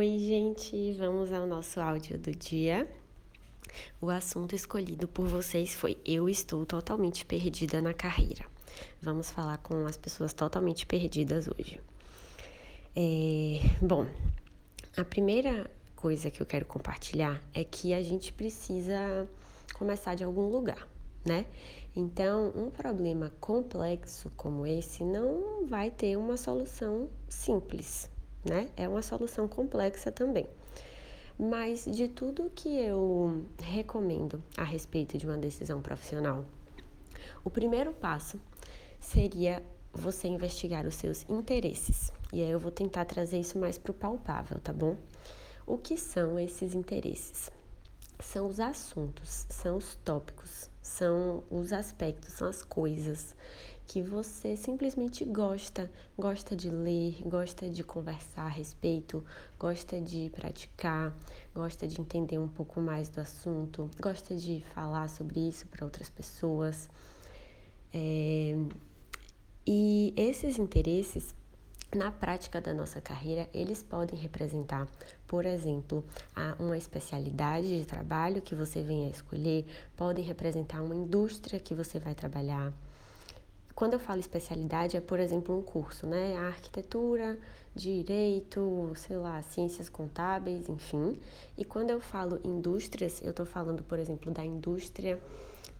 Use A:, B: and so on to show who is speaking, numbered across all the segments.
A: Oi, gente, vamos ao nosso áudio do dia. O assunto escolhido por vocês foi Eu estou totalmente perdida na carreira. Vamos falar com as pessoas totalmente perdidas hoje. É, bom, a primeira coisa que eu quero compartilhar é que a gente precisa começar de algum lugar, né? Então, um problema complexo como esse não vai ter uma solução simples, né? É uma solução complexa também. Mas de tudo que eu recomendo a respeito de uma decisão profissional, o primeiro passo seria você investigar os seus interesses. E aí eu vou tentar trazer isso mais para o palpável, tá bom? O que são esses interesses? São os assuntos, são os tópicos, são os aspectos, são as coisas que você simplesmente gosta, gosta de ler, gosta de conversar a respeito, gosta de praticar, gosta de entender um pouco mais do assunto, gosta de falar sobre isso para outras pessoas. É... E esses interesses na prática da nossa carreira, eles podem representar, por exemplo, uma especialidade de trabalho que você venha a escolher, podem representar uma indústria que você vai trabalhar. Quando eu falo especialidade, é, por exemplo, um curso, né? Arquitetura, direito, sei lá, ciências contábeis, enfim. E quando eu falo indústrias, eu estou falando, por exemplo, da indústria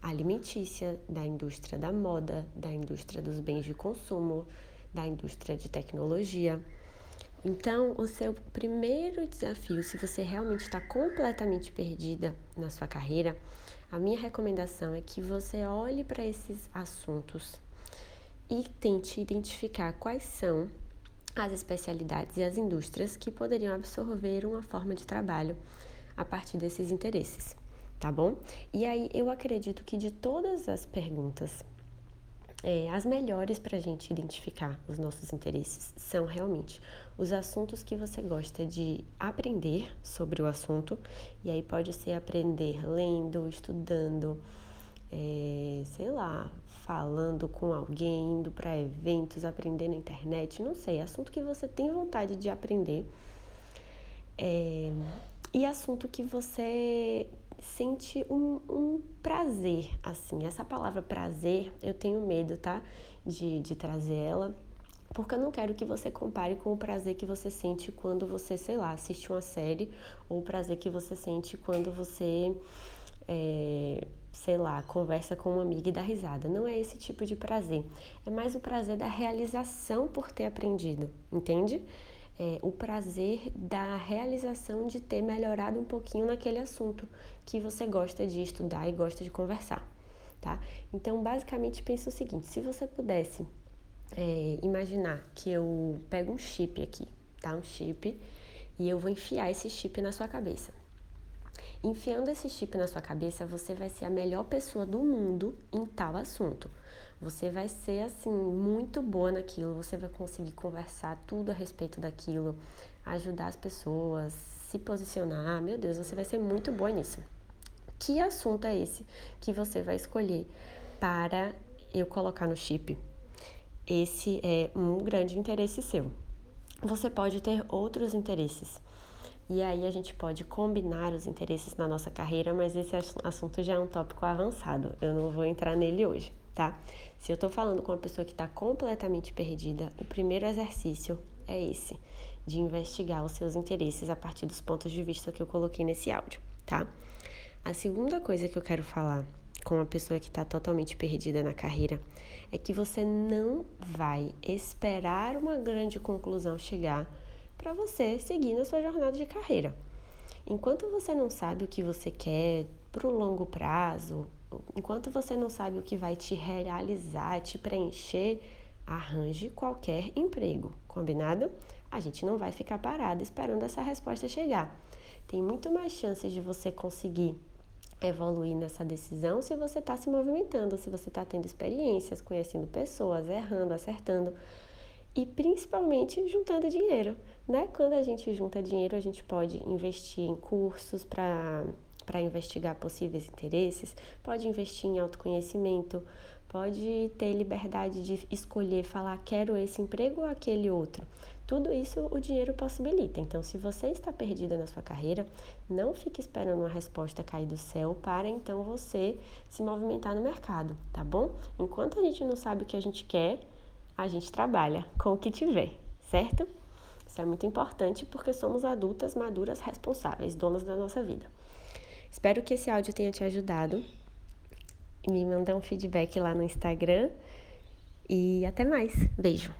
A: alimentícia, da indústria da moda, da indústria dos bens de consumo, da indústria de tecnologia. Então, o seu primeiro desafio, se você realmente está completamente perdida na sua carreira, a minha recomendação é que você olhe para esses assuntos e tente identificar quais são as especialidades e as indústrias que poderiam absorver uma forma de trabalho a partir desses interesses, tá bom? E aí eu acredito que de todas as perguntas é, as melhores para a gente identificar os nossos interesses são realmente os assuntos que você gosta de aprender sobre o assunto, e aí pode ser aprender lendo, estudando, é, sei lá, falando com alguém, indo para eventos, aprender na internet, não sei, assunto que você tem vontade de aprender. É, e assunto que você sente um, um, prazer, assim. Essa palavra prazer, eu tenho medo, tá? De, de trazer ela, porque eu não quero que você compare com o prazer que você sente quando você, sei lá, assiste uma série, ou o prazer que você sente quando você, é, sei lá, conversa com uma amiga e dá risada. Não é esse tipo de prazer. É mais o prazer da realização por ter aprendido, entende? é, o prazer da realização de ter melhorado um pouquinho naquele assunto que você gosta de estudar e gosta de conversar, tá? Então, basicamente, pensa o seguinte: se você pudesse é, imaginar que eu pego um chip aqui, tá? Um chip, e eu vou enfiar esse chip na sua cabeça. Enfiando esse chip na sua cabeça, você vai ser a melhor pessoa do mundo em tal assunto. Você vai ser assim muito boa naquilo, você vai conseguir conversar tudo a respeito daquilo, ajudar as pessoas, se posicionar. Meu Deus, você vai ser muito boa nisso. Que assunto é esse que você vai escolher para eu colocar no chip? Esse é um grande interesse seu. Você pode ter outros interesses. E aí a gente pode combinar os interesses na nossa carreira, mas esse assunto já é um tópico avançado. Eu não vou entrar nele hoje tá? Se eu tô falando com uma pessoa que está completamente perdida, o primeiro exercício é esse, de investigar os seus interesses a partir dos pontos de vista que eu coloquei nesse áudio, tá? A segunda coisa que eu quero falar com uma pessoa que está totalmente perdida na carreira é que você não vai esperar uma grande conclusão chegar para você seguir na sua jornada de carreira. Enquanto você não sabe o que você quer para o longo prazo, enquanto você não sabe o que vai te realizar, te preencher, arranje qualquer emprego, combinado? A gente não vai ficar parado esperando essa resposta chegar. Tem muito mais chances de você conseguir evoluir nessa decisão se você está se movimentando, se você está tendo experiências, conhecendo pessoas, errando, acertando e principalmente juntando dinheiro, né? Quando a gente junta dinheiro, a gente pode investir em cursos para para investigar possíveis interesses, pode investir em autoconhecimento, pode ter liberdade de escolher, falar quero esse emprego ou aquele outro. Tudo isso o dinheiro possibilita. Então, se você está perdida na sua carreira, não fique esperando uma resposta cair do céu para então você se movimentar no mercado, tá bom? Enquanto a gente não sabe o que a gente quer, a gente trabalha com o que tiver, certo? Isso é muito importante porque somos adultas, maduras, responsáveis, donas da nossa vida. Espero que esse áudio tenha te ajudado. Me manda um feedback lá no Instagram. E até mais. Beijo.